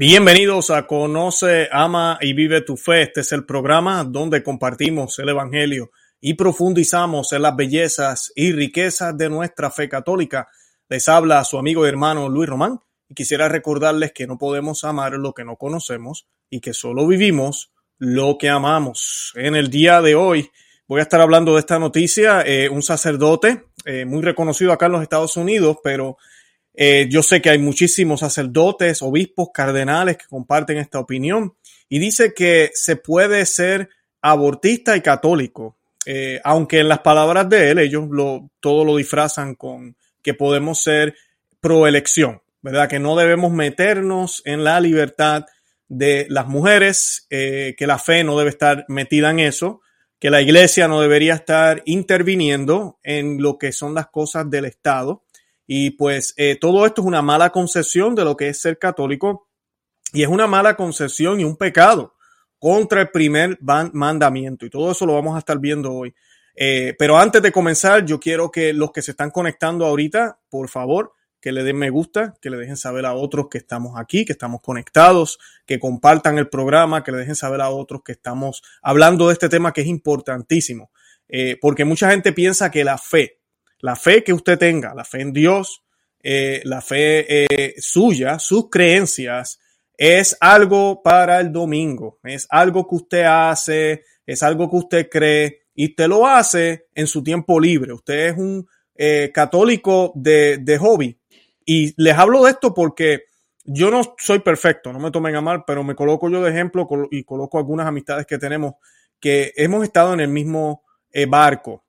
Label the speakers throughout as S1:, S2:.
S1: Bienvenidos a Conoce, Ama y Vive tu Fe. Este es el programa donde compartimos el Evangelio y profundizamos en las bellezas y riquezas de nuestra fe católica. Les habla su amigo y hermano Luis Román y quisiera recordarles que no podemos amar lo que no conocemos y que solo vivimos lo que amamos. En el día de hoy voy a estar hablando de esta noticia. Eh, un sacerdote eh, muy reconocido acá en los Estados Unidos, pero eh, yo sé que hay muchísimos sacerdotes, obispos, cardenales que comparten esta opinión y dice que se puede ser abortista y católico, eh, aunque en las palabras de él ellos lo, todo lo disfrazan con que podemos ser proelección, ¿verdad? Que no debemos meternos en la libertad de las mujeres, eh, que la fe no debe estar metida en eso, que la iglesia no debería estar interviniendo en lo que son las cosas del Estado y pues eh, todo esto es una mala concepción de lo que es ser católico y es una mala concepción y un pecado contra el primer mandamiento. Y todo eso lo vamos a estar viendo hoy. Eh, pero antes de comenzar, yo quiero que los que se están conectando ahorita, por favor, que le den me gusta, que le dejen saber a otros que estamos aquí, que estamos conectados, que compartan el programa, que le dejen saber a otros que estamos hablando de este tema que es importantísimo. Eh, porque mucha gente piensa que la fe, la fe que usted tenga, la fe en Dios, eh, la fe eh, suya, sus creencias, es algo para el domingo, es algo que usted hace, es algo que usted cree y usted lo hace en su tiempo libre. Usted es un eh, católico de, de, hobby. Y les hablo de esto porque yo no soy perfecto, no me tomen a mal, pero me coloco yo de ejemplo y coloco algunas amistades que tenemos que hemos estado en el mismo barco,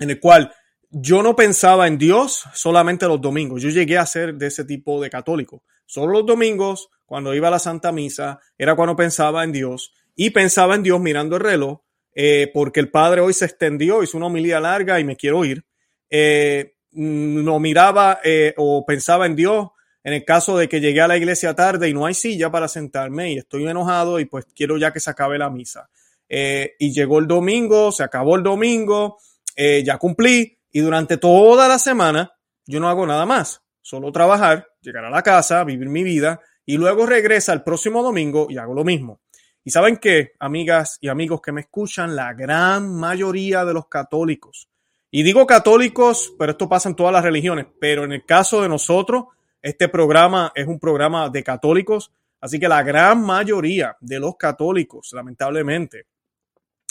S1: en el cual yo no pensaba en Dios solamente los domingos. Yo llegué a ser de ese tipo de católico. Solo los domingos, cuando iba a la Santa Misa, era cuando pensaba en Dios y pensaba en Dios mirando el reloj, eh, porque el Padre hoy se extendió, hizo una homilía larga y me quiero ir. Eh, no miraba eh, o pensaba en Dios en el caso de que llegué a la iglesia tarde y no hay silla para sentarme y estoy enojado y pues quiero ya que se acabe la misa. y llegó el domingo, se acabó el domingo, ya cumplí, y durante toda la semana yo no hago nada más, solo trabajar, llegar a la casa, vivir mi vida y luego regresa el próximo domingo y hago lo mismo. Y saben que, amigas y amigos que me escuchan, la gran mayoría de los católicos, y digo católicos, pero esto pasa en todas las religiones, pero en el caso de nosotros, este programa es un programa de católicos, así que la gran mayoría de los católicos, lamentablemente,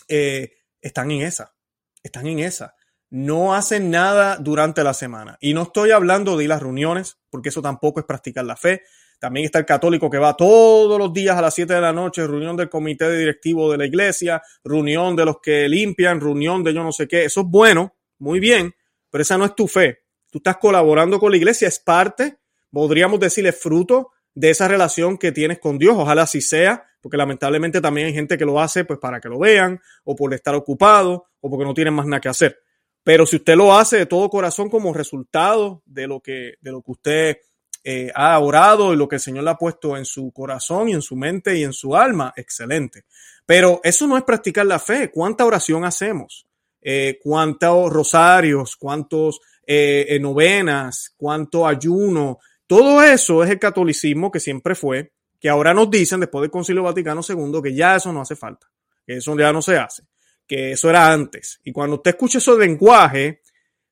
S1: eh, están en esa, están en esa no hacen nada durante la semana. Y no estoy hablando de ir a las reuniones, porque eso tampoco es practicar la fe. También está el católico que va todos los días a las 7 de la noche, reunión del comité de directivo de la iglesia, reunión de los que limpian, reunión de yo no sé qué. Eso es bueno, muy bien, pero esa no es tu fe. Tú estás colaborando con la iglesia, es parte, podríamos decirle fruto de esa relación que tienes con Dios. Ojalá así sea, porque lamentablemente también hay gente que lo hace pues para que lo vean, o por estar ocupado, o porque no tienen más nada que hacer. Pero si usted lo hace de todo corazón como resultado de lo que, de lo que usted eh, ha orado y lo que el Señor le ha puesto en su corazón y en su mente y en su alma, excelente. Pero eso no es practicar la fe. ¿Cuánta oración hacemos? Eh, ¿Cuántos rosarios? ¿Cuántos eh, novenas? ¿Cuánto ayuno? Todo eso es el catolicismo que siempre fue, que ahora nos dicen después del Concilio Vaticano II que ya eso no hace falta, que eso ya no se hace que eso era antes. Y cuando usted escuche ese lenguaje,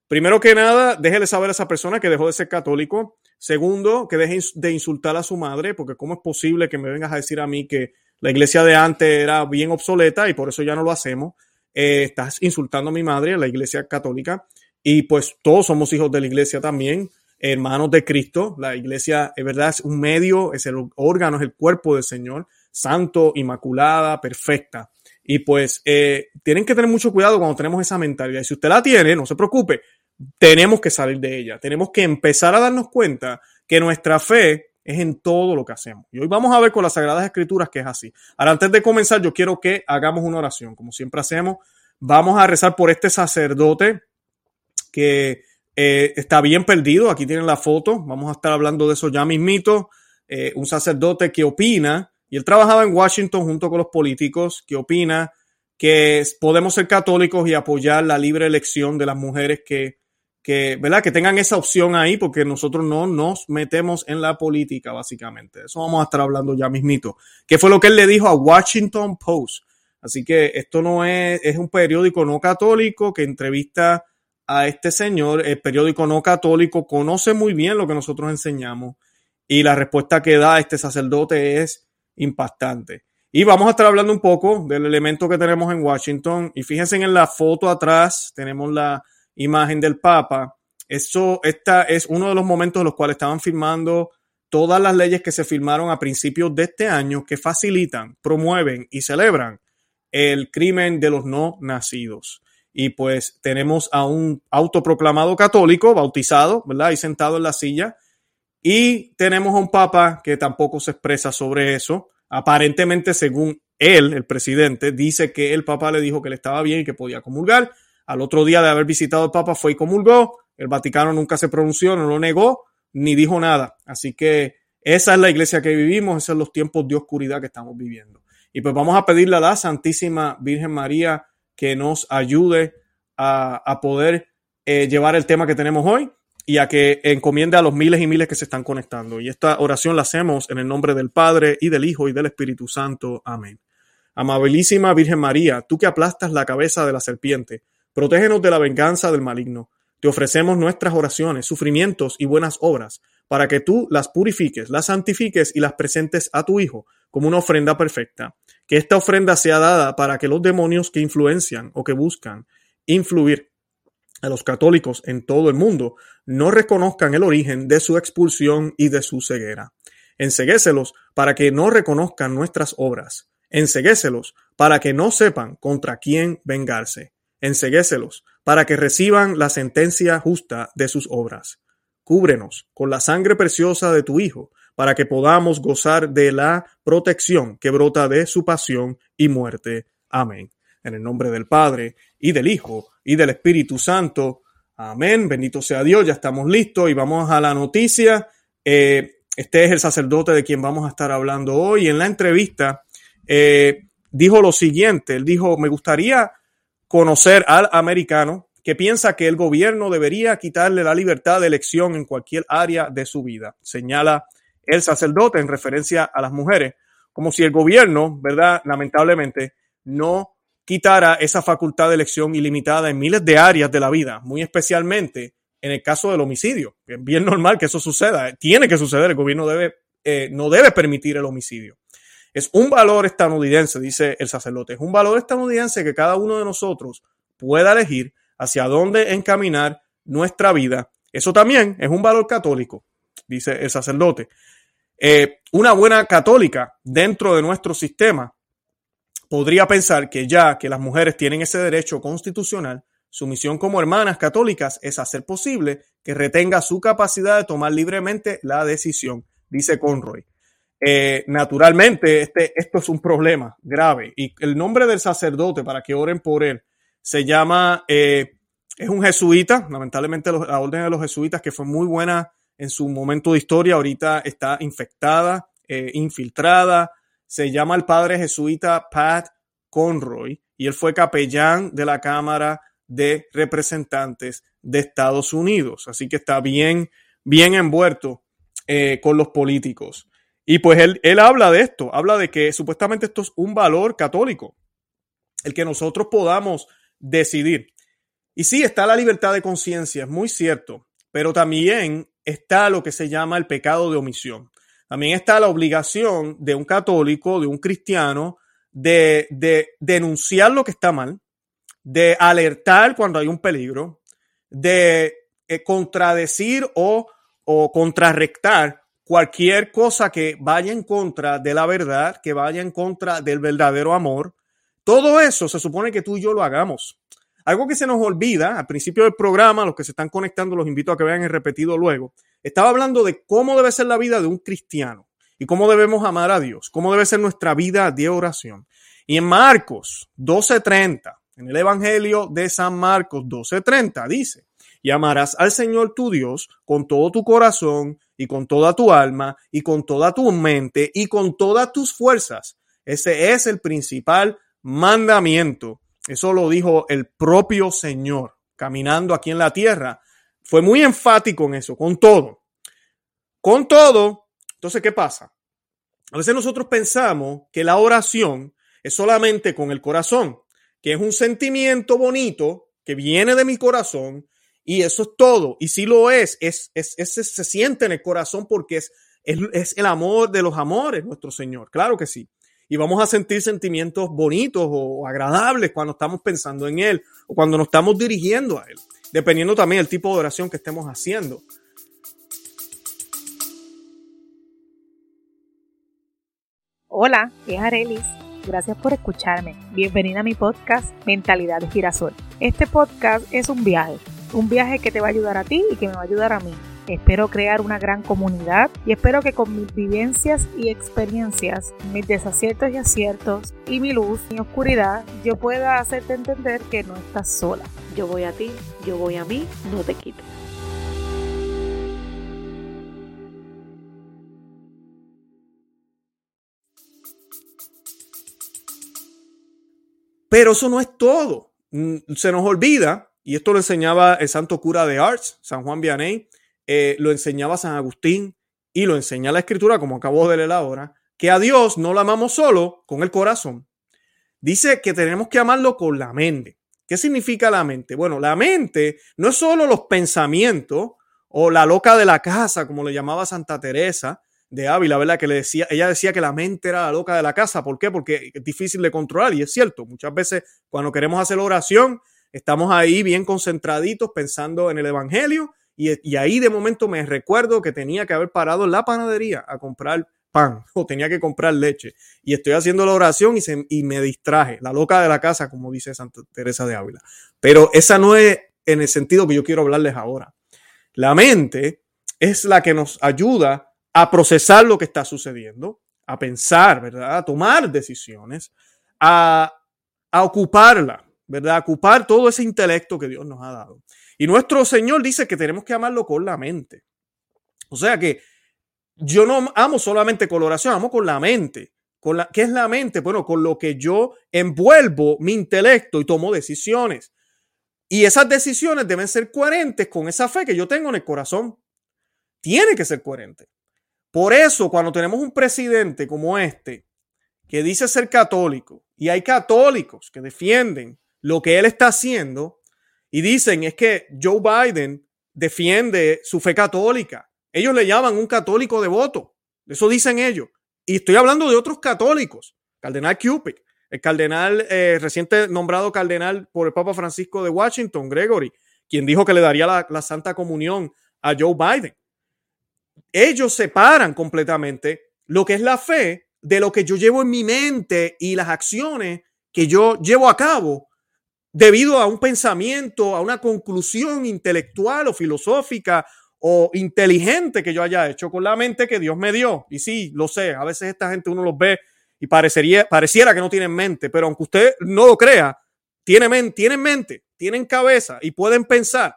S1: primero que nada, déjele saber a esa persona que dejó de ser católico. Segundo, que deje de insultar a su madre, porque cómo es posible que me vengas a decir a mí que la iglesia de antes era bien obsoleta y por eso ya no lo hacemos. Eh, estás insultando a mi madre, a la iglesia católica, y pues todos somos hijos de la iglesia también, hermanos de Cristo. La iglesia, es verdad, es un medio, es el órgano, es el cuerpo del Señor, santo, inmaculada, perfecta. Y pues eh, tienen que tener mucho cuidado cuando tenemos esa mentalidad. Y si usted la tiene, no se preocupe, tenemos que salir de ella. Tenemos que empezar a darnos cuenta que nuestra fe es en todo lo que hacemos. Y hoy vamos a ver con las Sagradas Escrituras que es así. Ahora, antes de comenzar, yo quiero que hagamos una oración, como siempre hacemos. Vamos a rezar por este sacerdote que eh, está bien perdido. Aquí tienen la foto. Vamos a estar hablando de eso ya mismito. Eh, un sacerdote que opina y él trabajaba en Washington junto con los políticos que opina que podemos ser católicos y apoyar la libre elección de las mujeres que que, ¿verdad? que tengan esa opción ahí, porque nosotros no nos metemos en la política, básicamente. Eso vamos a estar hablando ya mismito. ¿Qué fue lo que él le dijo a Washington Post? Así que esto no es, es un periódico no católico que entrevista a este señor. El periódico no católico conoce muy bien lo que nosotros enseñamos y la respuesta que da este sacerdote es impactante. Y vamos a estar hablando un poco del elemento que tenemos en Washington. Y fíjense en la foto atrás, tenemos la imagen del Papa. Eso, esta es uno de los momentos en los cuales estaban firmando todas las leyes que se firmaron a principios de este año que facilitan, promueven y celebran el crimen de los no nacidos. Y pues tenemos a un autoproclamado católico, bautizado, ¿verdad? Y sentado en la silla. Y tenemos a un papa que tampoco se expresa sobre eso. Aparentemente, según él, el presidente, dice que el papa le dijo que le estaba bien y que podía comulgar. Al otro día de haber visitado el papa fue y comulgó. El Vaticano nunca se pronunció, no lo negó, ni dijo nada. Así que esa es la iglesia que vivimos, esos son los tiempos de oscuridad que estamos viviendo. Y pues vamos a pedirle a la Santísima Virgen María que nos ayude a, poder eh, llevar el tema que tenemos hoy y a que encomiende a los miles y miles que se están conectando. Y esta oración la hacemos en el nombre del Padre y del Hijo y del Espíritu Santo. Amén. Amabilísima Virgen María, tú que aplastas la cabeza de la serpiente, protégenos de la venganza del maligno. Te ofrecemos nuestras oraciones, sufrimientos y buenas obras, para que tú las purifiques, las santifiques y las presentes a tu Hijo como una ofrenda perfecta que esta ofrenda sea dada para que los demonios que influencian o que buscan influir a los católicos en todo el mundo no reconozcan el origen de su expulsión y de su ceguera. Enseguéselos para que no reconozcan nuestras obras. Enseguéselos para que no sepan contra quién vengarse. Enseguéselos para que reciban la sentencia justa de sus obras. Cúbrenos con la sangre preciosa de tu Hijo, para que podamos gozar de la protección que brota de su pasión y muerte. Amén. En el nombre del Padre, y del Hijo, y del Espíritu Santo. Amén. Bendito sea Dios. Ya estamos listos y vamos a la noticia. Eh, este es el sacerdote de quien vamos a estar hablando hoy. En la entrevista eh, dijo lo siguiente. Él dijo, me gustaría conocer al americano que piensa que el gobierno debería quitarle la libertad de elección en cualquier área de su vida. Señala el sacerdote en referencia a las mujeres, como si el gobierno, ¿verdad? Lamentablemente, no quitara esa facultad de elección ilimitada en miles de áreas de la vida, muy especialmente en el caso del homicidio. Es bien normal que eso suceda, tiene que suceder, el gobierno debe, eh, no debe permitir el homicidio. Es un valor estadounidense, dice el sacerdote, es un valor estadounidense que cada uno de nosotros pueda elegir hacia dónde encaminar nuestra vida. Eso también es un valor católico, dice el sacerdote. Eh, una buena católica dentro de nuestro sistema podría pensar que ya que las mujeres tienen ese derecho constitucional, su misión como hermanas católicas es hacer posible que retenga su capacidad de tomar libremente la decisión, dice Conroy. Eh, naturalmente, este, esto es un problema grave y el nombre del sacerdote para que oren por él se llama, eh, es un jesuita, lamentablemente la orden de los jesuitas que fue muy buena en su momento de historia, ahorita está infectada, eh, infiltrada. Se llama el padre jesuita Pat Conroy y él fue capellán de la Cámara de Representantes de Estados Unidos. Así que está bien, bien envuelto eh, con los políticos. Y pues él, él habla de esto, habla de que supuestamente esto es un valor católico, el que nosotros podamos decidir. Y sí, está la libertad de conciencia, es muy cierto, pero también está lo que se llama el pecado de omisión. También está la obligación de un católico, de un cristiano, de, denunciar lo que está mal, de alertar cuando hay un peligro, de eh, contradecir o, o contrarrectar cualquier cosa que vaya en contra de la verdad, que vaya en contra del verdadero amor. Todo eso se supone que tú y yo lo hagamos. Algo que se nos olvida al principio del programa, los que se están conectando, los invito a que vean el repetido luego. Estaba hablando de cómo debe ser la vida de un cristiano y cómo debemos amar a Dios, cómo debe ser nuestra vida de oración. Y en Marcos 12:30, en el Evangelio de San Marcos 12:30, dice, y amarás al Señor tu Dios con todo tu corazón y con toda tu alma y con toda tu mente y con todas tus fuerzas. Ese es el principal mandamiento eso lo dijo el propio Señor, caminando aquí en la tierra, Fue muy enfático en eso, con todo. Con todo, entonces, ¿qué pasa? A veces nosotros pensamos que la oración es solamente con el corazón, que es un sentimiento bonito que viene de mi corazón y eso es todo. Y si lo es, es, es, se siente en el corazón porque es, es, es el amor de los amores, nuestro Señor. Claro que sí y vamos a sentir sentimientos bonitos o agradables cuando estamos pensando en Él o cuando nos estamos dirigiendo a Él, dependiendo también del tipo de oración que estemos haciendo.
S2: Hola, es Arelis. Gracias por escucharme. Bienvenida a mi podcast Mentalidad de Girasol. Este podcast es un viaje, un viaje que te va a ayudar a ti y que me va a ayudar a mí Espero crear una gran comunidad y espero que con mis vivencias y experiencias, mis desaciertos y aciertos y mi luz y oscuridad, yo pueda hacerte entender que no estás sola. Yo voy a ti, yo voy a mí, no te quites.
S1: Pero eso no es todo. Mm, se nos olvida, y esto lo enseñaba el santo cura de Arts, San Juan Vianney, eh, lo enseñaba San Agustín y lo enseña la escritura, como acabo de leer ahora, que a Dios no lo amamos solo con el corazón. Dice que tenemos que amarlo con la mente. ¿Qué significa la mente? Bueno, la mente no es solo los pensamientos o la loca de la casa, como le llamaba Santa Teresa de Ávila, ¿verdad? Que le decía, ella decía que la mente era la loca de la casa. ¿Por qué? Porque es difícil de controlar y es cierto. Muchas veces cuando queremos hacer oración, estamos ahí bien concentraditos pensando en el Evangelio y, ahí de momento me recuerdo que tenía que haber parado la panadería a comprar pan o tenía que comprar leche. Y estoy haciendo la oración y, se, y me distraje, la loca de la casa, como dice Santa Teresa de Ávila. Pero esa no es en el sentido que yo quiero hablarles ahora. La mente es la que nos ayuda a procesar lo que está sucediendo, a pensar, ¿verdad? A tomar decisiones, a, a ocuparla, ¿verdad? A ocupar todo ese intelecto que Dios nos ha dado. Y nuestro Señor dice que tenemos que amarlo con la mente. O sea que yo no amo solamente con la amo con la mente. Con la, ¿Qué es la mente? Bueno, con lo que yo envuelvo mi intelecto y tomo decisiones. Y esas decisiones deben ser coherentes con esa fe que yo tengo en el corazón. Tiene que ser coherente. Por eso, cuando tenemos un presidente como este, que dice ser católico, y hay católicos que defienden lo que él está haciendo, y dicen es que Joe Biden defiende su fe católica. Ellos le llaman un católico devoto. Eso dicen ellos. Y estoy hablando de otros católicos. Cardenal Cupid, el cardenal eh, reciente nombrado cardenal por el Papa Francisco de Washington, Gregory, quien dijo que le daría la Santa Comunión a Joe Biden. Ellos separan completamente lo que es la fe de lo que yo llevo en mi mente y las acciones que yo llevo a cabo debido a un pensamiento, a una conclusión intelectual o filosófica o inteligente que yo haya hecho con la mente que Dios me dio. Y sí, lo sé, a veces esta gente uno los ve y parecería, pareciera que no tienen mente, pero aunque usted no lo crea, tienen, tienen mente, tienen cabeza y pueden pensar.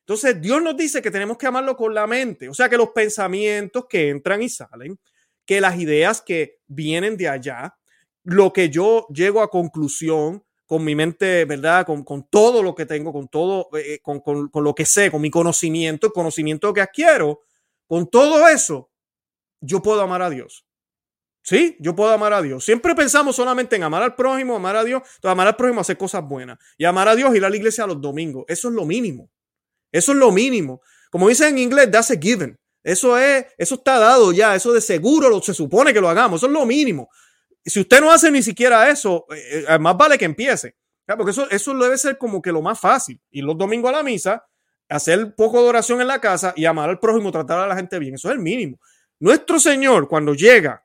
S1: Entonces Dios nos dice que tenemos que amarlo con la mente, o sea que los pensamientos que entran y salen, que las ideas que vienen de allá, lo que yo llego a conclusión, con mi mente, ¿verdad? Con, con todo lo que tengo, con todo, eh, eh, con, con, con, lo que sé, con mi conocimiento, el conocimiento que adquiero, con todo eso, yo puedo amar a Dios. Sí, yo puedo amar a Dios. Siempre pensamos solamente en amar al prójimo, amar a Dios, entonces amar al prójimo, hacer cosas buenas. Y amar a Dios, ir a la iglesia los domingos. Eso es lo mínimo. Eso es lo mínimo. Como dicen en inglés, that's a given. Eso es, eso está dado ya. Eso de seguro lo, se supone que lo hagamos. Eso es lo mínimo si usted no hace ni siquiera eso, eh, eh, más vale que empiece. Porque eso, eso debe ser como que lo más fácil. Ir los domingos a la misa, hacer poco de oración en la casa y amar al prójimo, tratar a la gente bien. Eso es el mínimo. Nuestro Señor, cuando llega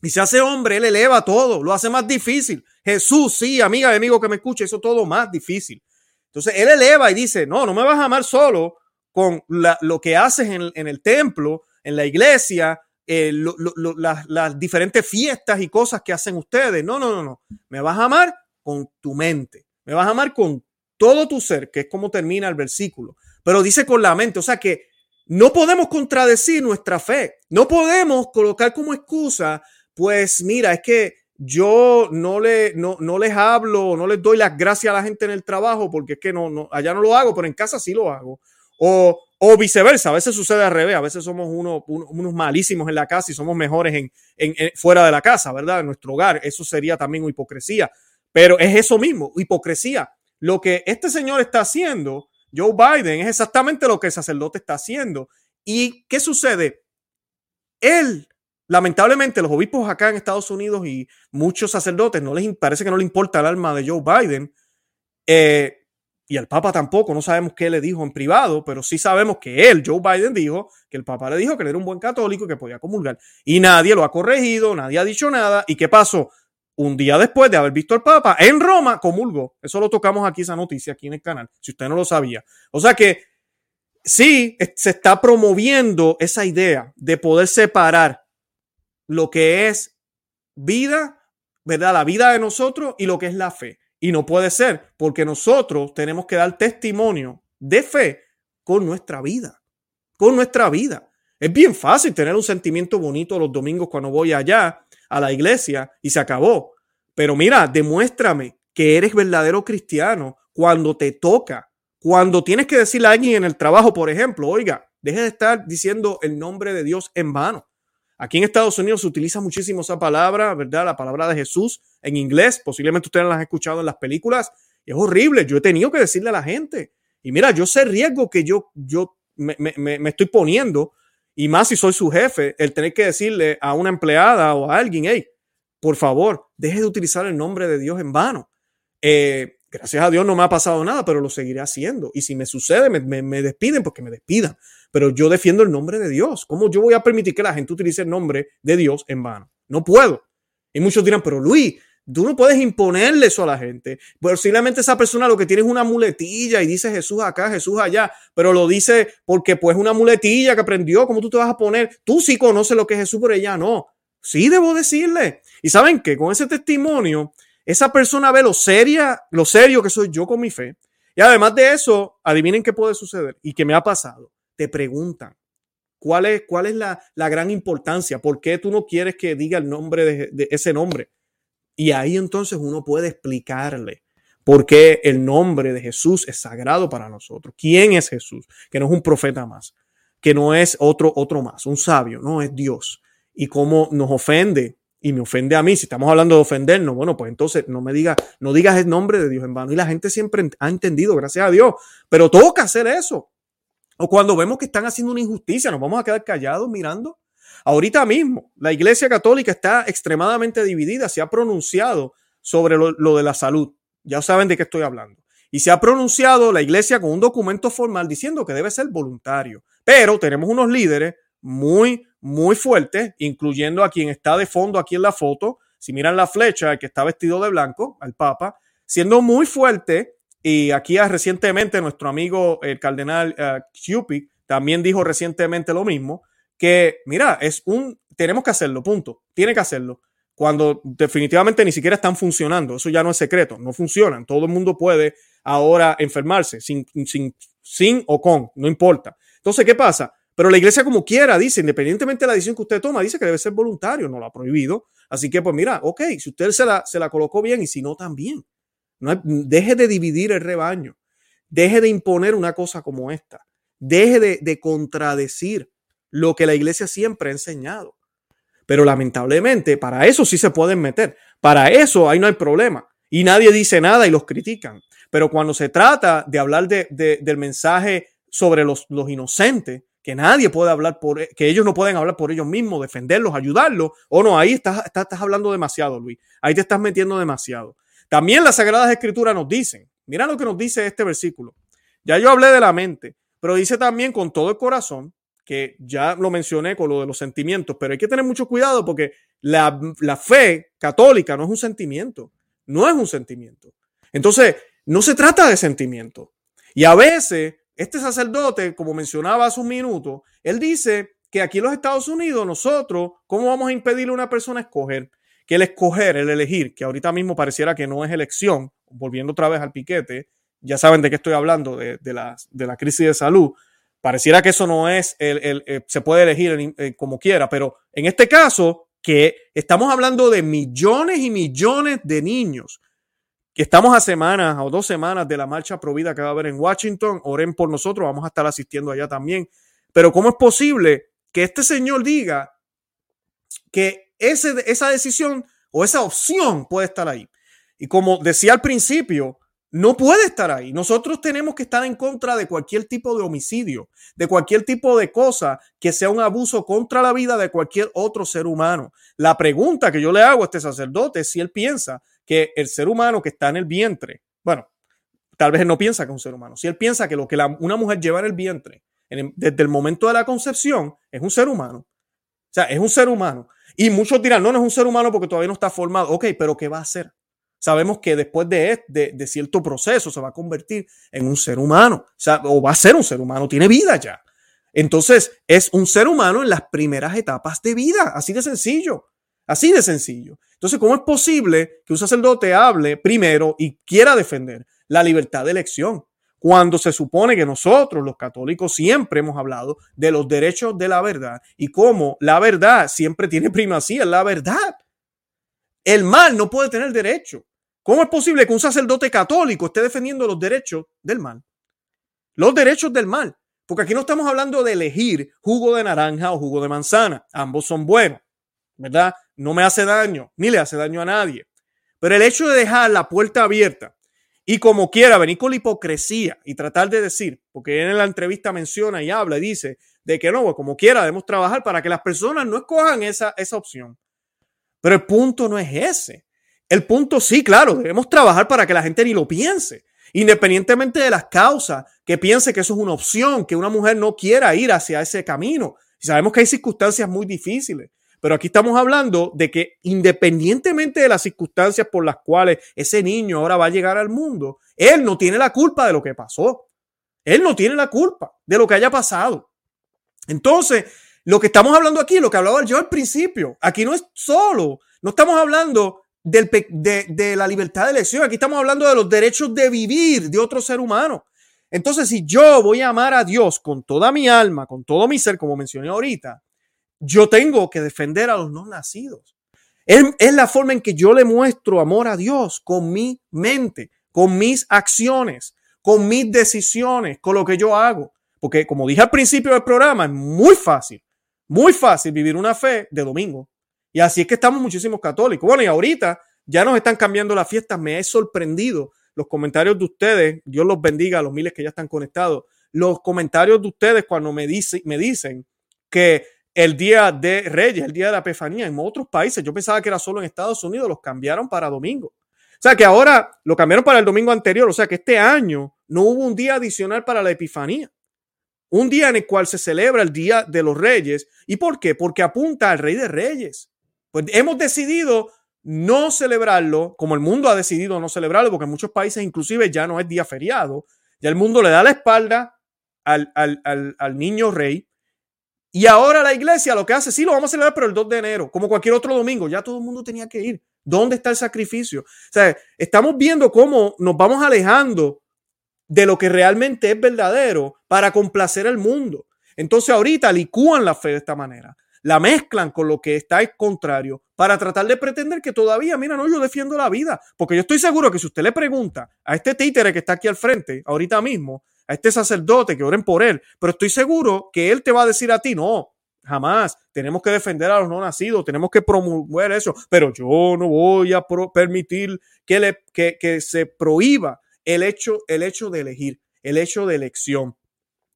S1: y se hace hombre, Él eleva todo, lo hace más difícil. Jesús, sí, amiga y amigo que me escuche, eso todo más difícil. Entonces, Él eleva y dice, no, no me vas a amar solo con lo que haces en, en el templo, en la iglesia, eh, las, diferentes fiestas y cosas que hacen ustedes. No, no, no, no. Me vas a amar con tu mente. Me vas a amar con todo tu ser, que es como termina el versículo. Pero dice con la mente, o sea que no podemos contradecir nuestra fe. No podemos colocar como excusa, pues mira, es que yo no, le, no, no les hablo, no les doy las gracias a la gente en el trabajo porque es que no, no, allá no lo hago, pero en casa sí lo hago O, o viceversa, a veces sucede al revés, a veces somos uno, unos malísimos en la casa y somos mejores en, en, fuera de la casa, ¿verdad? En nuestro hogar. Eso sería también hipocresía. Pero es eso mismo, hipocresía. Lo que este señor está haciendo, Joe Biden, es exactamente lo que el sacerdote está haciendo. ¿Y qué sucede? Él, lamentablemente, los obispos acá en Estados Unidos y muchos sacerdotes no les parece que no le importa el alma de Joe Biden. Eh, y al Papa tampoco, no sabemos qué le dijo en privado, pero sí sabemos que él, Joe Biden, dijo que el Papa le dijo que era un buen católico y que podía comulgar. Y nadie lo ha corregido, nadie ha dicho nada. ¿Y qué pasó? Un día después de haber visto al Papa en Roma, comulgó. Eso lo tocamos aquí, esa noticia, aquí en el canal, si usted no lo sabía. O sea que sí se está promoviendo esa idea de poder separar lo que es vida, ¿verdad? La vida de nosotros y lo que es la fe. Y no puede ser, porque nosotros tenemos que dar testimonio de fe con nuestra vida, con nuestra vida. Es bien fácil tener un sentimiento bonito los domingos cuando voy allá a la iglesia y se acabó. Pero mira, demuéstrame que eres verdadero cristiano cuando te toca, cuando tienes que decirle a alguien en el trabajo, por ejemplo, oiga, deje de estar diciendo el nombre de Dios en vano. Aquí en Estados Unidos se utiliza muchísimo esa palabra, ¿verdad? La palabra de Jesús en inglés. Posiblemente ustedes la han escuchado en las películas. es horrible. Yo he tenido que decirle a la gente. Y mira, yo sé riesgo que yo, yo me, me, estoy poniendo. Y más si soy su jefe, el tener que decirle a una empleada o a alguien, hey, por favor, deje de utilizar el nombre de Dios en vano. Eh, gracias a Dios no me ha pasado nada, pero lo seguiré haciendo. Y si me sucede, me, me despiden, porque me despidan pero yo defiendo el nombre de Dios. ¿Cómo yo voy a permitir que la gente utilice el nombre de Dios en vano? No puedo. Y muchos dirán, pero Luis, tú no puedes imponerle eso a la gente. Posiblemente esa persona lo que tiene es una muletilla y dice Jesús acá, Jesús allá, pero lo dice porque pues una muletilla que aprendió, ¿cómo tú te vas a poner? Tú sí conoces lo que es Jesús, pero ella no. Sí debo decirle. Y saben que con ese testimonio, esa persona ve lo seria, lo serio que soy yo con mi fe. Y además de eso, adivinen qué puede suceder y qué me ha pasado te preguntan, ¿cuál es, cuál es la, gran importancia? ¿Por qué tú no quieres que diga el nombre de, ese nombre? Y ahí entonces uno puede explicarle por qué el nombre de Jesús es sagrado para nosotros. ¿Quién es Jesús? Que no es un profeta más, que no es otro, otro más, un sabio, no es Dios. Y cómo nos ofende y me ofende a mí, si estamos hablando de ofendernos, bueno, pues entonces no me digas, no digas el nombre de Dios en vano. Y la gente siempre ha entendido, gracias a Dios, pero toca hacer eso. O cuando vemos que están haciendo una injusticia, nos vamos a quedar callados mirando. Ahorita mismo, la Iglesia Católica está extremadamente dividida, se ha pronunciado sobre lo, de la salud. Ya saben de qué estoy hablando. Y se ha pronunciado la Iglesia con un documento formal diciendo que debe ser voluntario. Pero tenemos unos líderes muy, muy fuertes, incluyendo a quien está de fondo aquí en la foto. Si miran la flecha, el que está vestido de blanco, al Papa, siendo muy fuerte y aquí ah, recientemente nuestro amigo el cardenal uh, también dijo recientemente lo mismo, que mira, es un, tenemos que hacerlo, punto, tiene que hacerlo. Cuando definitivamente ni siquiera están funcionando, eso ya no es secreto, no funcionan, todo el mundo puede ahora enfermarse sin, sin, sin o con, no importa. Entonces, ¿qué pasa? Pero la iglesia como quiera dice, independientemente de la decisión que usted toma, dice que debe ser voluntario, no lo ha prohibido. Así que pues mira, ok, si usted se la, se la colocó bien y si no también deje de dividir el rebaño. Deje de imponer una cosa como esta. Deje de, contradecir lo que la iglesia siempre ha enseñado. Pero lamentablemente, para eso sí se pueden meter. Para eso ahí no hay problema. Y nadie dice nada y los critican. Pero cuando se trata de hablar del mensaje sobre los, inocentes, que nadie puede hablar por, que ellos no pueden hablar por ellos mismos, defenderlos, ayudarlos, o no, ahí estás, estás hablando demasiado, Luis. Ahí te estás metiendo demasiado. También las Sagradas Escrituras nos dicen, mira lo que nos dice este versículo. Ya yo hablé de la mente, pero dice también con todo el corazón, que ya lo mencioné con lo de los sentimientos, pero hay que tener mucho cuidado porque la, fe católica no es un sentimiento, no es un sentimiento. Entonces, no se trata de sentimiento. Y a veces, este sacerdote, como mencionaba hace un minuto, él dice que aquí en los Estados Unidos, nosotros, ¿cómo vamos a impedirle a una persona escoger? Que el escoger, el elegir, que ahorita mismo pareciera que no es elección, volviendo otra vez al piquete, ya saben de qué estoy hablando, de, la, de la, crisis de salud, pareciera que eso no es, el, eh, se puede elegir eh, como quiera, pero en este caso, que estamos hablando de millones y millones de niños estamos a semanas o dos semanas de la marcha provida que va a haber en Washington. Oren por nosotros, vamos a estar asistiendo allá también. Pero ¿cómo es posible que este señor diga que esa decisión o esa opción puede estar ahí? Y como decía al principio, no puede estar ahí. Nosotros tenemos que estar en contra de cualquier tipo de homicidio, de cualquier tipo de cosa que sea un abuso contra la vida de cualquier otro ser humano. La pregunta que yo le hago a este sacerdote es si él piensa que el ser humano que está en el vientre, bueno, tal vez él no piensa que es un ser humano, si él piensa que lo que una mujer lleva en el vientre desde el momento de la concepción es un ser humano, o sea, es un ser humano. Y muchos dirán, no, no es un ser humano porque todavía no está formado. Ok, pero ¿qué va a hacer? Sabemos que después de, de, cierto proceso se va a convertir en un ser humano, o, o va a ser un ser humano, tiene vida ya. Entonces, es un ser humano en las primeras etapas de vida, así de sencillo, así de sencillo. Entonces, ¿cómo es posible que un sacerdote hable primero y quiera defender la libertad de elección? Cuando se supone que nosotros, los católicos, siempre hemos hablado de los derechos de la verdad y cómo la verdad siempre tiene primacía, la verdad. El mal no puede tener derecho. ¿Cómo es posible que un sacerdote católico esté defendiendo los derechos del mal? Los derechos del mal. Porque aquí no estamos hablando de elegir jugo de naranja o jugo de manzana. Ambos son buenos, ¿verdad? No me hace daño, ni le hace daño a nadie. Pero el hecho de dejar la puerta abierta y como quiera venir con la hipocresía y tratar de decir, porque en la entrevista menciona y habla y dice de que no, pues como quiera debemos trabajar para que las personas no escojan esa, esa opción. Pero el punto no es ese. El punto sí, claro, debemos trabajar para que la gente ni lo piense, independientemente de las causas, que piense que eso es una opción, que una mujer no quiera ir hacia ese camino. Y sabemos que hay circunstancias muy difíciles, pero aquí estamos hablando de que independientemente de las circunstancias por las cuales ese niño ahora va a llegar al mundo, él no tiene la culpa de lo que pasó. Él no tiene la culpa de lo que haya pasado. Entonces, lo que estamos hablando aquí, lo que hablaba yo al principio, aquí no es solo, no estamos hablando de, la libertad de elección. Aquí estamos hablando de los derechos de vivir de otro ser humano. Entonces, si yo voy a amar a Dios con toda mi alma, con todo mi ser, como mencioné ahorita, yo tengo que defender a los no nacidos. Es, la forma en que yo le muestro amor a Dios con mi mente, con mis acciones, con mis decisiones, con lo que yo hago. Porque como dije al principio del programa, es muy fácil, muy fácil vivir una fe de domingo. Y así es que estamos muchísimos católicos. Bueno, y ahorita ya nos están cambiando las fiestas. Me he sorprendido los comentarios de ustedes. Dios los bendiga a los miles que ya están conectados. Los comentarios de ustedes cuando me dicen que el día de Reyes, el día de la Epifanía, en otros países, yo pensaba que era solo en Estados Unidos, los cambiaron para domingo. O sea que ahora lo cambiaron para el domingo anterior. O sea que este año no hubo un día adicional para la Epifanía un día en el cual se celebra el Día de los Reyes. ¿Y por qué? Porque apunta al Rey de Reyes. Pues hemos decidido no celebrarlo, como el mundo ha decidido no celebrarlo, porque en muchos países inclusive ya no es día feriado, ya el mundo le da la espalda al, niño rey. Y ahora la iglesia lo que hace, sí, lo vamos a celebrar, pero el 2 de enero, como cualquier otro domingo, ya todo el mundo tenía que ir. ¿Dónde está el sacrificio? O sea, estamos viendo cómo nos vamos alejando de lo que realmente es verdadero para complacer al mundo. Entonces ahorita licúan la fe de esta manera la mezclan con lo que está en contrario para tratar de pretender que todavía, mira, no, yo defiendo la vida. Porque yo estoy seguro que si usted le pregunta a este títere que está aquí al frente, ahorita mismo, a este sacerdote que oren por él, pero estoy seguro que él te va a decir a ti, no, jamás, tenemos que defender a los no nacidos, tenemos que promover eso, pero yo no voy a permitir que, le, que, que se prohíba el hecho, el hecho de elegir, el hecho de elección.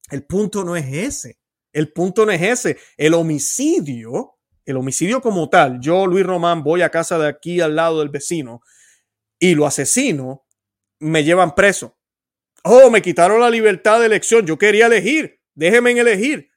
S1: El punto no es ese. El punto no es ese. El homicidio, el homicidio como tal, yo, Luis Román, voy a casa de aquí al lado del vecino y lo asesino, me llevan preso. Oh, me quitaron la libertad de elección. Yo quería elegir. Déjenme elegir.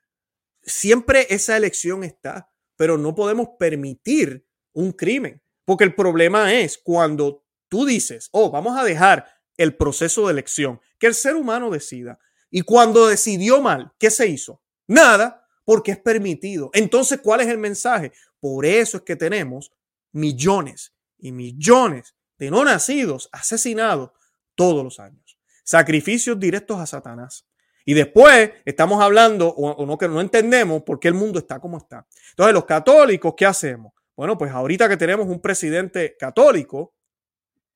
S1: Siempre esa elección está, pero no podemos permitir un crimen. Porque el problema es cuando tú dices, oh, vamos a dejar el proceso de elección, que el ser humano decida. Y cuando decidió mal, ¿qué se hizo? Nada, porque es permitido. Entonces, ¿cuál es el mensaje? Por eso es que tenemos millones y millones de no nacidos asesinados todos los años. Sacrificios directos a Satanás. Y después estamos hablando, o, no que no entendemos por qué el mundo está como está. Entonces, los católicos, ¿qué hacemos? Bueno, pues ahorita que tenemos un presidente católico,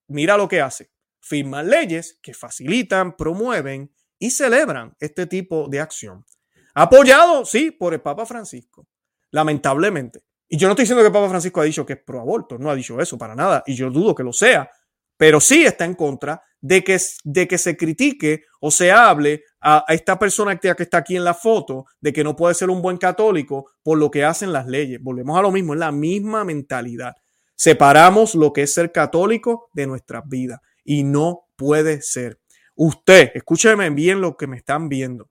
S1: mira lo que hace. firman leyes que facilitan, promueven y celebran este tipo de acción. Apoyado, sí, por el Papa Francisco, lamentablemente. Y yo no estoy diciendo que el Papa Francisco ha dicho que es pro aborto, no ha dicho eso para nada, y yo dudo que lo sea, pero sí está en contra de que, de que se critique o se hable a, esta persona que está aquí en la foto de que no puede ser un buen católico por lo que hacen las leyes. Volvemos a lo mismo, es la misma mentalidad. Separamos lo que es ser católico de nuestras vidas y no puede ser. Usted, escúcheme bien lo que me están viendo.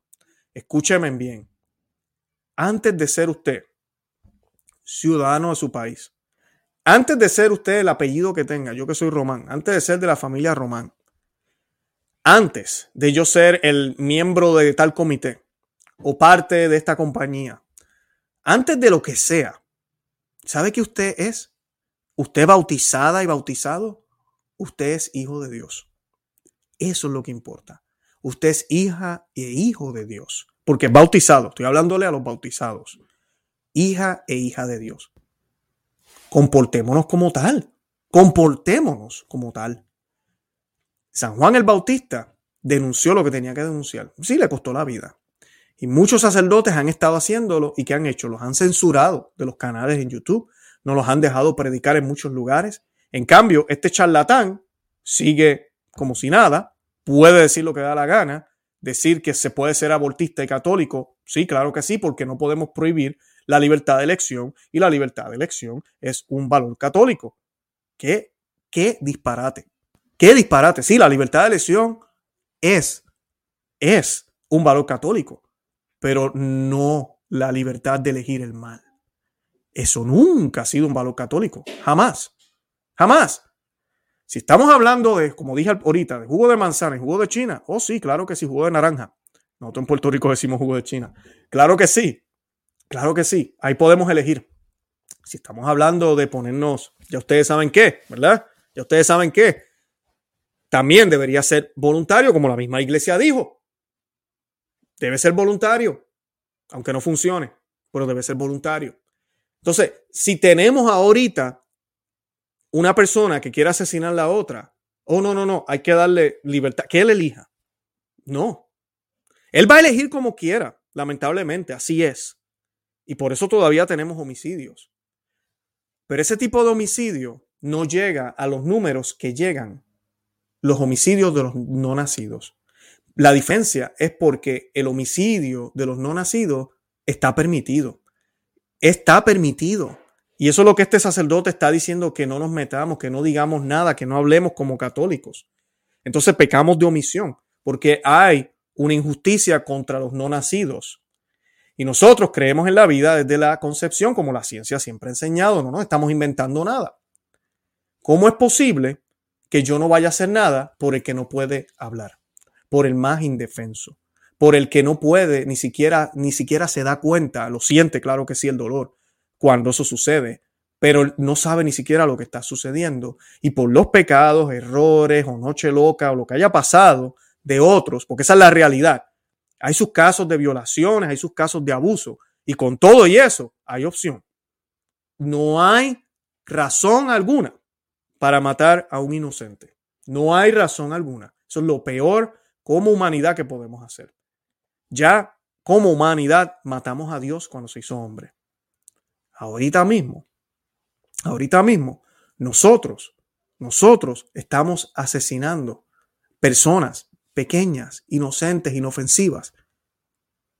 S1: Escúcheme bien. Antes de ser usted ciudadano de su país, antes de ser usted el apellido que tenga, yo que soy Román, antes de ser de la familia Román, antes de yo ser el miembro de tal comité o parte de esta compañía, antes de lo que sea, ¿sabe qué usted es? Usted bautizada y bautizado, usted es hijo de Dios. Eso es lo que importa. Usted es hija e hijo de Dios. Porque bautizado, estoy hablándole a los bautizados. Hija e hija de Dios. Comportémonos como tal. Comportémonos como tal. San Juan el Bautista denunció lo que tenía que denunciar. Sí, le costó la vida. Y muchos sacerdotes han estado haciéndolo y ¿qué han hecho? Los han censurado de los canales en YouTube, no los han dejado predicar en muchos lugares. En cambio, este charlatán sigue como si nada, puede decir lo que da la gana, decir que se puede ser abortista y católico. Sí, claro que sí, porque no podemos prohibir la libertad de elección y la libertad de elección es un valor católico. ¿Qué, qué disparate? Qué disparate. Sí, la libertad de elección es, es un valor católico, pero no la libertad de elegir el mal. Eso nunca ha sido un valor católico. Jamás. Jamás. Si estamos hablando de, como dije ahorita, de jugo de manzana y jugo de China, oh sí, claro que sí, jugo de naranja. Nosotros en Puerto Rico decimos jugo de China. Claro que sí, claro que sí, ahí podemos elegir. Si estamos hablando de ponernos, ya ustedes saben qué, ¿verdad? Ya ustedes saben qué. También debería ser voluntario, como la misma iglesia dijo. Debe ser voluntario, aunque no funcione, pero debe ser voluntario. Entonces, si tenemos ahorita una persona que quiera asesinar a la otra, oh, no, no, no, hay que darle libertad, que él elija. No. Él va a elegir como quiera, lamentablemente, así es. Y por eso todavía tenemos homicidios. Pero ese tipo de homicidio no llega a los números que llegan los homicidios de los no nacidos. La diferencia es porque el homicidio de los no nacidos está permitido. Está permitido. Y eso es lo que este sacerdote está diciendo, que no nos metamos, que no digamos nada, que no hablemos como católicos. Entonces pecamos de omisión, porque hay una injusticia contra los no nacidos. Y nosotros creemos en la vida desde la concepción, como la ciencia siempre ha enseñado, no nos estamos inventando nada. ¿Cómo es posible que yo no vaya a hacer nada por el que no puede hablar, por el más indefenso, por el que no puede, ni siquiera, ni siquiera se da cuenta, lo siente, claro que sí, el dolor, cuando eso sucede, pero no sabe ni siquiera lo que está sucediendo. Y por los pecados, errores o noche loca o lo que haya pasado de otros, porque esa es la realidad. Hay sus casos de violaciones, hay sus casos de abuso. Y con todo y eso, hay opción. No hay razón alguna para matar a un inocente. No hay razón alguna. Eso es lo peor como humanidad que podemos hacer. Ya como humanidad matamos a Dios cuando se hizo hombre ahorita mismo, ahorita mismo, nosotros, nosotros estamos asesinando personas pequeñas, inocentes, inofensivas,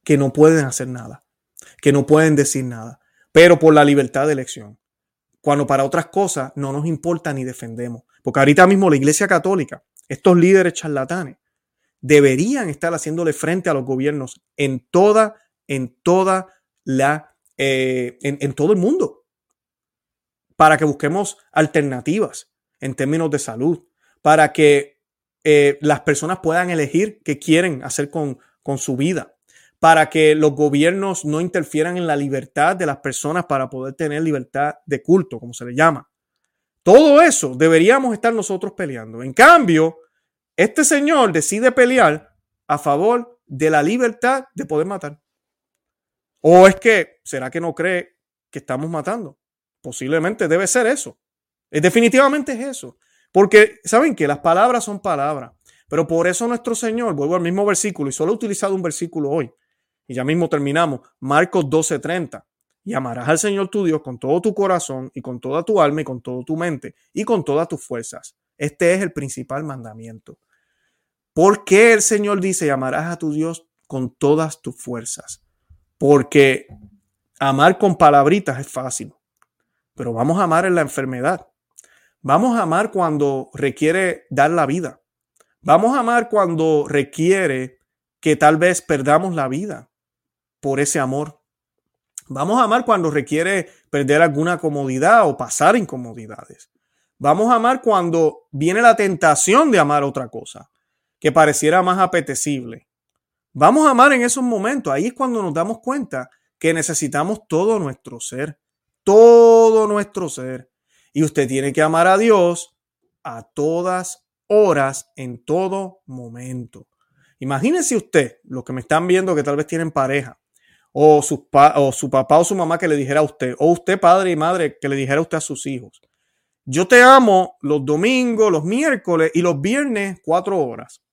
S1: que no pueden hacer nada, que no pueden decir nada, pero por la libertad de elección. Cuando para otras cosas no nos importa ni defendemos. Porque ahorita mismo la Iglesia Católica, estos líderes charlatanes, deberían estar haciéndole frente a los gobiernos en toda, en toda la eh, en, todo el mundo para que busquemos alternativas en términos de salud, para que eh, las personas puedan elegir qué quieren hacer con, con su vida, para que los gobiernos no interfieran en la libertad de las personas para poder tener libertad de culto, como se le llama. Todo eso deberíamos estar nosotros peleando. En cambio, este señor decide pelear a favor de la libertad de poder matar. ¿O es que, será que no cree que estamos matando? Posiblemente debe ser eso. Definitivamente es eso. Porque, ¿saben que Las palabras son palabras. Pero por eso nuestro Señor, vuelvo al mismo versículo, y solo he utilizado un versículo hoy, y ya mismo terminamos, Marcos 12:30. Y amarás al Señor tu Dios con todo tu corazón y con toda tu alma y con toda tu mente y con todas tus fuerzas. Este es el principal mandamiento. ¿Por qué el Señor dice amarás a tu Dios con todas tus fuerzas? Porque amar con palabritas es fácil, pero vamos a amar en la enfermedad. Vamos a amar cuando requiere dar la vida. Vamos a amar cuando requiere que tal vez perdamos la vida por ese amor. Vamos a amar cuando requiere perder alguna comodidad o pasar incomodidades. Vamos a amar cuando viene la tentación de amar otra cosa que pareciera más apetecible. Vamos a amar en esos momentos. Ahí es cuando nos damos cuenta que necesitamos todo nuestro ser, todo nuestro ser. Y usted tiene que amar a Dios a todas horas, en todo momento. Imagínese usted, los que me están viendo que tal vez tienen pareja, o su, o su papá o su mamá que le dijera a usted, o usted padre y madre que le dijera a usted a sus hijos. Yo te amo los domingos, los miércoles y los viernes cuatro horas.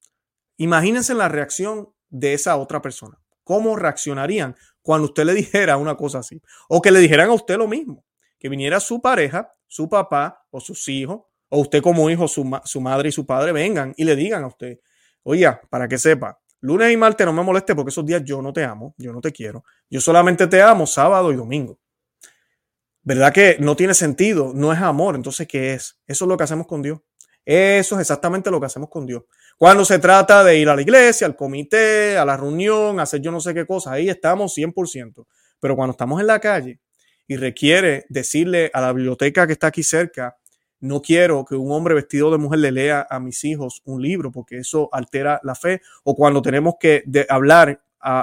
S1: Imagínense la reacción de esa otra persona. ¿Cómo reaccionarían cuando usted le dijera una cosa así? O que le dijeran a usted lo mismo. Que viniera su pareja, su papá o sus hijos, o usted como hijo, su, su madre y su padre vengan y le digan a usted, oye, para que sepa, lunes y martes no me moleste porque esos días yo no te amo, yo no te quiero. Yo solamente te amo sábado y domingo. ¿Verdad que no tiene sentido? No es amor. Entonces, ¿qué es? Eso es lo que hacemos con Dios. Eso es exactamente lo que hacemos con Dios. Cuando se trata de ir a la iglesia, al comité, a la reunión, hacer yo no sé qué cosa, ahí estamos 100%. Pero cuando estamos en la calle y requiere decirle a la biblioteca que está aquí cerca, no quiero que un hombre vestido de mujer le lea a mis hijos un libro porque eso altera la fe. O cuando tenemos que hablar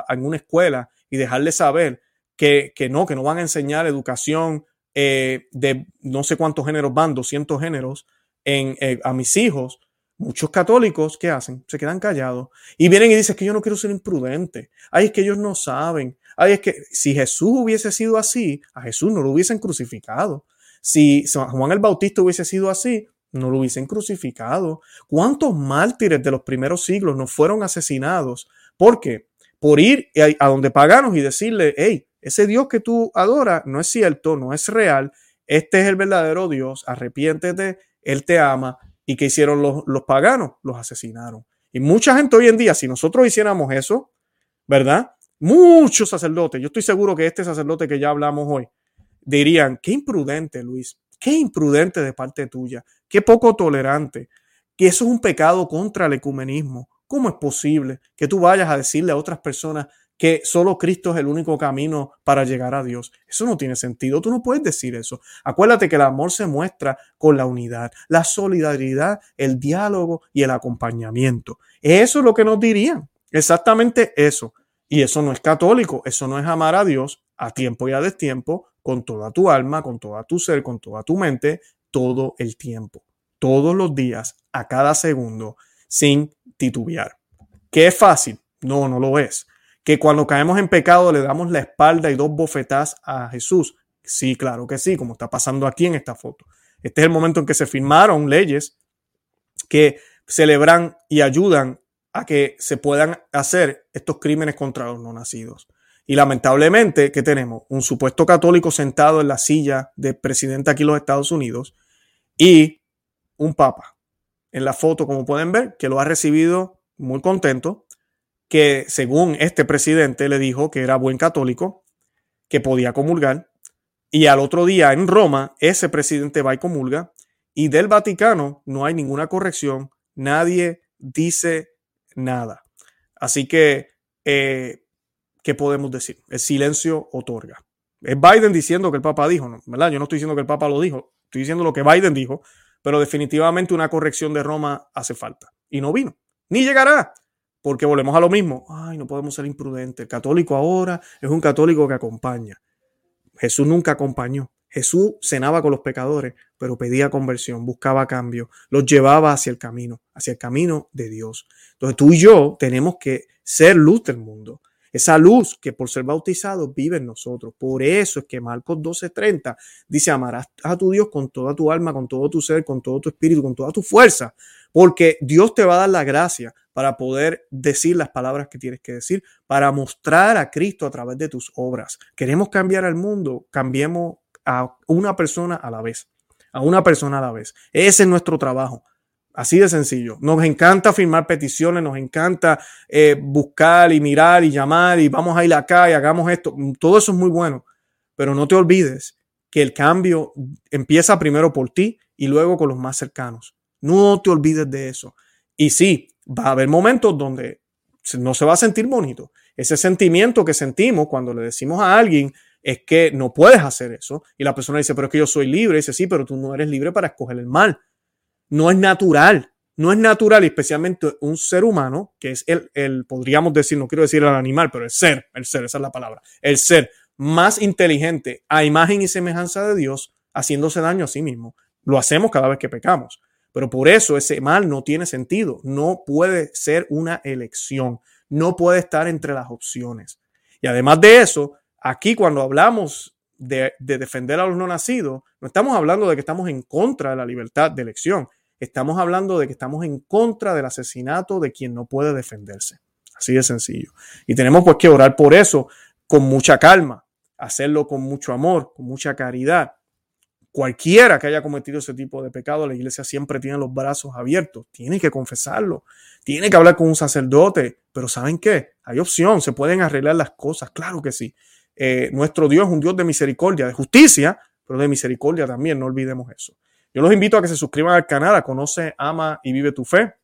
S1: en una escuela y dejarle saber que, no, que no van a enseñar educación eh, de no sé cuántos géneros van, 200 géneros, en, eh, a mis hijos. Muchos católicos, ¿qué hacen? Se quedan callados y vienen y dicen que yo no quiero ser imprudente. Ay, es que ellos no saben. Ay, es que si Jesús hubiese sido así, a Jesús no lo hubiesen crucificado. Si Juan el Bautista hubiese sido así, no lo hubiesen crucificado. ¿Cuántos mártires de los primeros siglos no fueron asesinados? ¿Por qué? Por ir a donde paganos y decirle, hey, ese Dios que tú adoras no es cierto, no es real, este es el verdadero Dios, arrepiéntete, Él te ama. ¿Y qué hicieron los, los paganos? Los asesinaron. Y mucha gente hoy en día, si nosotros hiciéramos eso, ¿verdad? Muchos sacerdotes, yo estoy seguro que este sacerdote que ya hablamos hoy, dirían, qué imprudente, Luis, qué imprudente de parte tuya, qué poco tolerante, que eso es un pecado contra el ecumenismo. ¿Cómo es posible que tú vayas a decirle a otras personas que solo Cristo es el único camino para llegar a Dios? Eso no tiene sentido, tú no puedes decir eso. Acuérdate que el amor se muestra con la unidad, la solidaridad, el diálogo y el acompañamiento. Eso es lo que nos dirían, exactamente eso. Y eso no es católico, eso no es amar a Dios a tiempo y a destiempo, con toda tu alma, con toda tu ser, con toda tu mente, todo el tiempo, todos los días, a cada segundo, sin titubear. ¿Qué es fácil? No, no lo es. Que cuando caemos en pecado le damos la espalda y dos bofetadas a Jesús. Sí, claro que sí, como está pasando aquí en esta foto. Este es el momento en que se firmaron leyes que celebran y ayudan que se puedan hacer estos crímenes contra los no nacidos. Y lamentablemente, ¿qué tenemos? Un supuesto católico sentado en la silla de presidente aquí en los Estados Unidos y un papa en la foto, como pueden ver, que lo ha recibido muy contento, que según este presidente le dijo que era buen católico, que podía comulgar, y al otro día en Roma ese presidente va y comulga, y del Vaticano no hay ninguna corrección, nadie dice nada. Así que eh, ¿qué podemos decir? El silencio otorga. Es Biden diciendo que el Papa dijo, ¿verdad? Yo no estoy diciendo que el Papa lo dijo, estoy diciendo lo que Biden dijo, pero definitivamente una corrección de Roma hace falta. Y no vino, ni llegará, porque volvemos a lo mismo. Ay, no podemos ser imprudentes. El católico ahora es un católico que acompaña. Jesús nunca acompañó. Jesús cenaba con los pecadores, pero pedía conversión, buscaba cambio, los llevaba hacia el camino, hacia el camino de Dios. Entonces tú y yo tenemos que ser luz del mundo. Esa luz que por ser bautizado vive en nosotros. Por eso es que Marcos 12:30 dice, amarás a tu Dios con toda tu alma, con todo tu ser, con todo tu espíritu, con toda tu fuerza, porque Dios te va a dar la gracia para poder decir las palabras que tienes que decir, para mostrar a Cristo a través de tus obras. Queremos cambiar al mundo, cambiemos a una persona a la vez, a una persona a la vez. Ese es nuestro trabajo. Así de sencillo. Nos encanta firmar peticiones, nos encanta eh, buscar y mirar y llamar y vamos a ir acá y hagamos esto. Todo eso es muy bueno, pero no te olvides que el cambio empieza primero por ti y luego con los más cercanos. No te olvides de eso. Y sí, va a haber momentos donde no se va a sentir bonito. Ese sentimiento que sentimos cuando le decimos a alguien es que no puedes hacer eso. Y la persona dice, pero es que yo soy libre. Dice, sí, pero tú no eres libre para escoger el mal no es natural. No es natural, especialmente un ser humano, que es el, el, podríamos decir, no quiero decir el animal, pero el ser, el ser, esa es la palabra, el ser más inteligente a imagen y semejanza de Dios, haciéndose daño a sí mismo. Lo hacemos cada vez que pecamos. Pero por eso ese mal no tiene sentido. No puede ser una elección. No puede estar entre las opciones. Y además de eso, aquí cuando hablamos de, de, defender a los no nacidos, no estamos hablando de que estamos en contra de la libertad de elección. Estamos hablando de que estamos en contra del asesinato de quien no puede defenderse. Así de sencillo. Y tenemos pues que orar por eso con mucha calma, hacerlo con mucho amor, con mucha caridad. Cualquiera que haya cometido ese tipo de pecado, la iglesia siempre tiene los brazos abiertos, tiene que confesarlo, tiene que hablar con un sacerdote, pero ¿saben qué? Hay opción, se pueden arreglar las cosas, claro que sí. Eh, nuestro Dios es un Dios de misericordia, de justicia, pero de misericordia también, no olvidemos eso. Yo los invito a que se suscriban al canal, a Conoce, Ama y Vive tu Fe.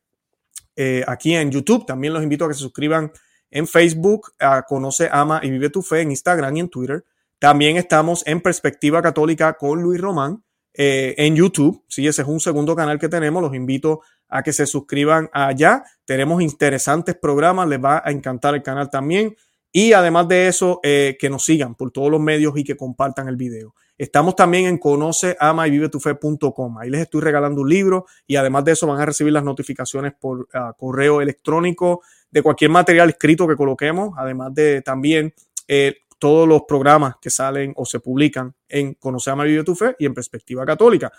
S1: Eh, aquí en YouTube también los invito a que se suscriban en Facebook, a Conoce, Ama y Vive tu Fe, en Instagram y en Twitter. También estamos en Perspectiva Católica con Luis Román eh, en YouTube. Sí, ese es un segundo canal que tenemos. Los invito a que se suscriban allá. Tenemos interesantes programas. Les va a encantar el canal también. Y además de eso, eh, que nos sigan por todos los medios y que compartan el video. Estamos también en conoce, ama y vive tu fe.com. Ahí les estoy regalando un libro y además de eso van a recibir las notificaciones por ah, correo electrónico de cualquier material escrito que coloquemos, además de también eh, todos los programas que salen o se publican en Conoce, ama y vive tu fe y en Perspectiva Católica.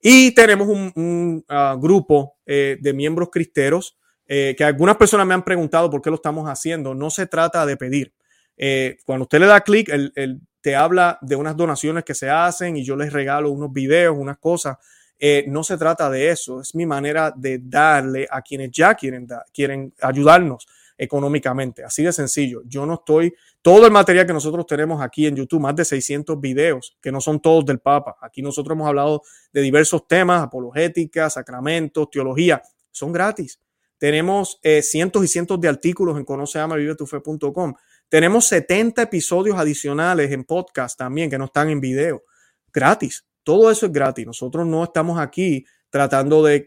S1: Y tenemos un, ah, grupo eh, de miembros cristeros eh, que algunas personas me han preguntado por qué lo estamos haciendo. No se trata de pedir. cuando usted le da clic, el, te habla de unas donaciones que se hacen y yo les regalo unos videos, unas cosas. Eh, no se trata de eso, es mi manera de darle a quienes ya quieren, quieren ayudarnos económicamente. Así de sencillo. Yo no estoy, todo el material que nosotros tenemos aquí en YouTube, más de 600 videos, que no son todos del Papa. Aquí nosotros hemos hablado de diversos temas, apologética, sacramentos, teología, son gratis. Tenemos eh, cientos y cientos de artículos en conoceamavivetufe.com. Tenemos 70 episodios adicionales en podcast también que no están en video. Gratis. Todo eso es gratis. Nosotros no estamos aquí tratando de,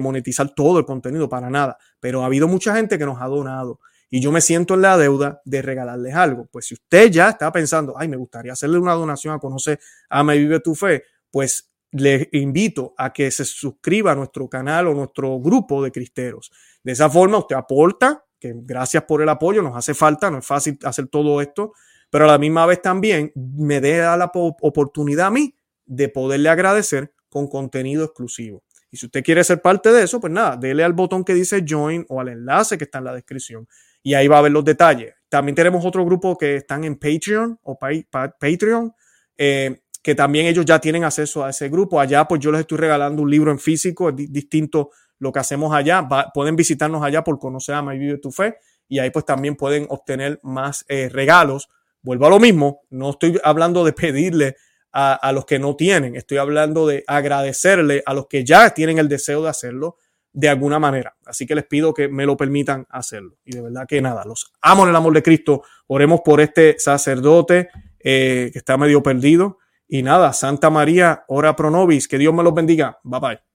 S1: monetizar todo el contenido para nada. Pero ha habido mucha gente que nos ha donado. Y yo me siento en la deuda de regalarles algo. Pues si usted ya está pensando, ay, me gustaría hacerle una donación a conocer a Me Vive Tu Fe, pues le invito a que se suscriba a nuestro canal o nuestro grupo de cristeros. De esa forma usted aporta que gracias por el apoyo, nos hace falta, no es fácil hacer todo esto, pero a la misma vez también me da la oportunidad a mí de poderle agradecer con contenido exclusivo. Y si usted quiere ser parte de eso, pues nada, dele al botón que dice join o al enlace que está en la descripción y ahí va a ver los detalles. También tenemos otro grupo que están en Patreon o Patreon, eh, que también ellos ya tienen acceso a ese grupo. Allá pues yo les estoy regalando un libro en físico, es distinto lo que hacemos allá. pueden visitarnos allá por Conocer a y Vive tu Fe y ahí pues también pueden obtener más eh, regalos. Vuelvo a lo mismo, no estoy hablando de pedirle a, a, los que no tienen, estoy hablando de agradecerle a los que ya tienen el deseo de hacerlo de alguna manera. Así que les pido que me lo permitan hacerlo. Y de verdad que nada, los amo en el amor de Cristo. Oremos por este sacerdote eh, que está medio perdido. Y nada, Santa María, ora pro nobis, que Dios me los bendiga. Bye bye.